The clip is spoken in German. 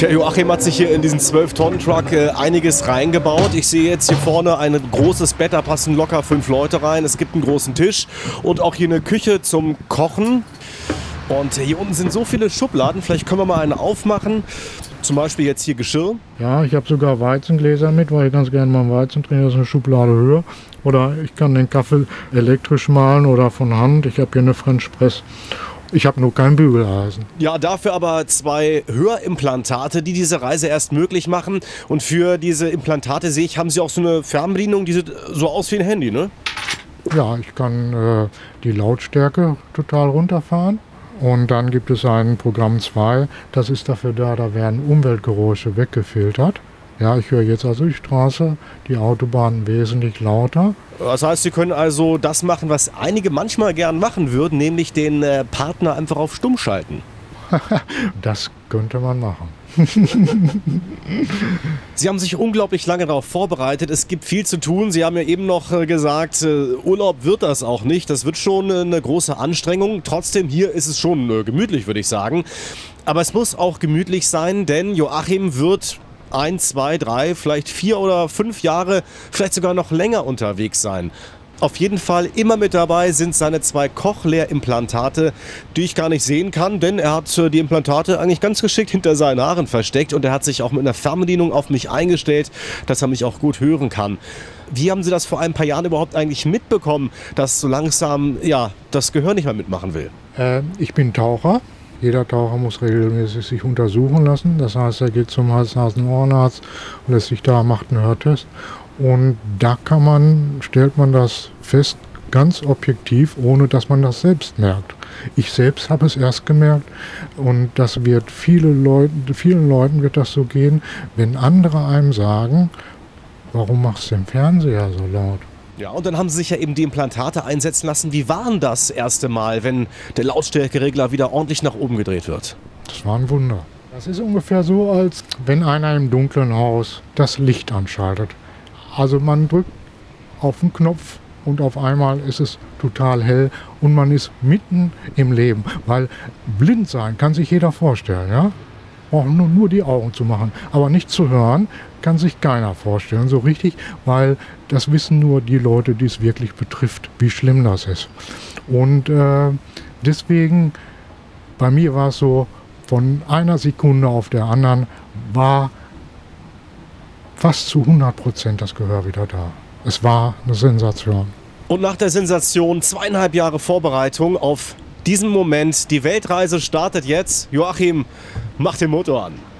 Der Joachim hat sich hier in diesen 12-Tonnen-Truck äh, einiges reingebaut. Ich sehe jetzt hier vorne ein großes Bett, da passen locker fünf Leute rein. Es gibt einen großen Tisch und auch hier eine Küche zum Kochen. Und hier unten sind so viele Schubladen. Vielleicht können wir mal eine aufmachen. Zum Beispiel jetzt hier Geschirr. Ja, ich habe sogar Weizengläser mit, weil ich ganz gerne mal Weizen trinke. Das ist eine Schublade höher. Oder ich kann den Kaffee elektrisch mahlen oder von Hand. Ich habe hier eine French Press. Ich habe nur kein Bügeleisen. Ja, dafür aber zwei Hörimplantate, die diese Reise erst möglich machen. Und für diese Implantate sehe ich, haben Sie auch so eine Fernbedienung, die sieht so aus wie ein Handy, ne? Ja, ich kann äh, die Lautstärke total runterfahren. Und dann gibt es ein Programm 2, das ist dafür da, da werden Umweltgeräusche weggefiltert. Ja, ich höre jetzt also die Straße, die Autobahn wesentlich lauter. Das heißt, Sie können also das machen, was einige manchmal gern machen würden, nämlich den äh, Partner einfach auf Stumm schalten. das könnte man machen. Sie haben sich unglaublich lange darauf vorbereitet. Es gibt viel zu tun. Sie haben ja eben noch äh, gesagt, äh, Urlaub wird das auch nicht. Das wird schon eine große Anstrengung. Trotzdem, hier ist es schon äh, gemütlich, würde ich sagen. Aber es muss auch gemütlich sein, denn Joachim wird ein, zwei, drei, vielleicht vier oder fünf Jahre, vielleicht sogar noch länger unterwegs sein. Auf jeden Fall immer mit dabei sind seine zwei Cochlea-Implantate, die ich gar nicht sehen kann, denn er hat äh, die Implantate eigentlich ganz geschickt hinter seinen Haaren versteckt und er hat sich auch mit einer Fernbedienung auf mich eingestellt, dass er mich auch gut hören kann. Wie haben Sie das vor ein paar Jahren überhaupt eigentlich mitbekommen, dass so langsam ja, das Gehör nicht mehr mitmachen will? Äh, ich bin Taucher jeder Taucher muss regelmäßig sich untersuchen lassen. Das heißt, er geht zum Hals-Nasen-Ohrenarzt und lässt sich da, macht einen Hörtest. Und da kann man, stellt man das fest, ganz objektiv, ohne dass man das selbst merkt. Ich selbst habe es erst gemerkt und das wird viele Leute, vielen Leuten wird das so gehen, wenn andere einem sagen, warum machst du den Fernseher so laut? Ja, und dann haben sie sich ja eben die Implantate einsetzen lassen. Wie war denn das erste Mal, wenn der Lautstärkeregler wieder ordentlich nach oben gedreht wird? Das war ein Wunder. Das ist ungefähr so, als wenn einer im dunklen Haus das Licht anschaltet. Also man drückt auf den Knopf und auf einmal ist es total hell und man ist mitten im Leben. Weil blind sein kann sich jeder vorstellen, ja? Braucht nur, nur die Augen zu machen. Aber nicht zu hören kann sich keiner vorstellen, so richtig, weil das wissen nur die Leute, die es wirklich betrifft, wie schlimm das ist. Und äh, deswegen, bei mir war es so, von einer Sekunde auf der anderen war fast zu 100 Prozent das Gehör wieder da. Es war eine Sensation. Und nach der Sensation zweieinhalb Jahre Vorbereitung auf diesen Moment. Die Weltreise startet jetzt. Joachim, mach den Motor an.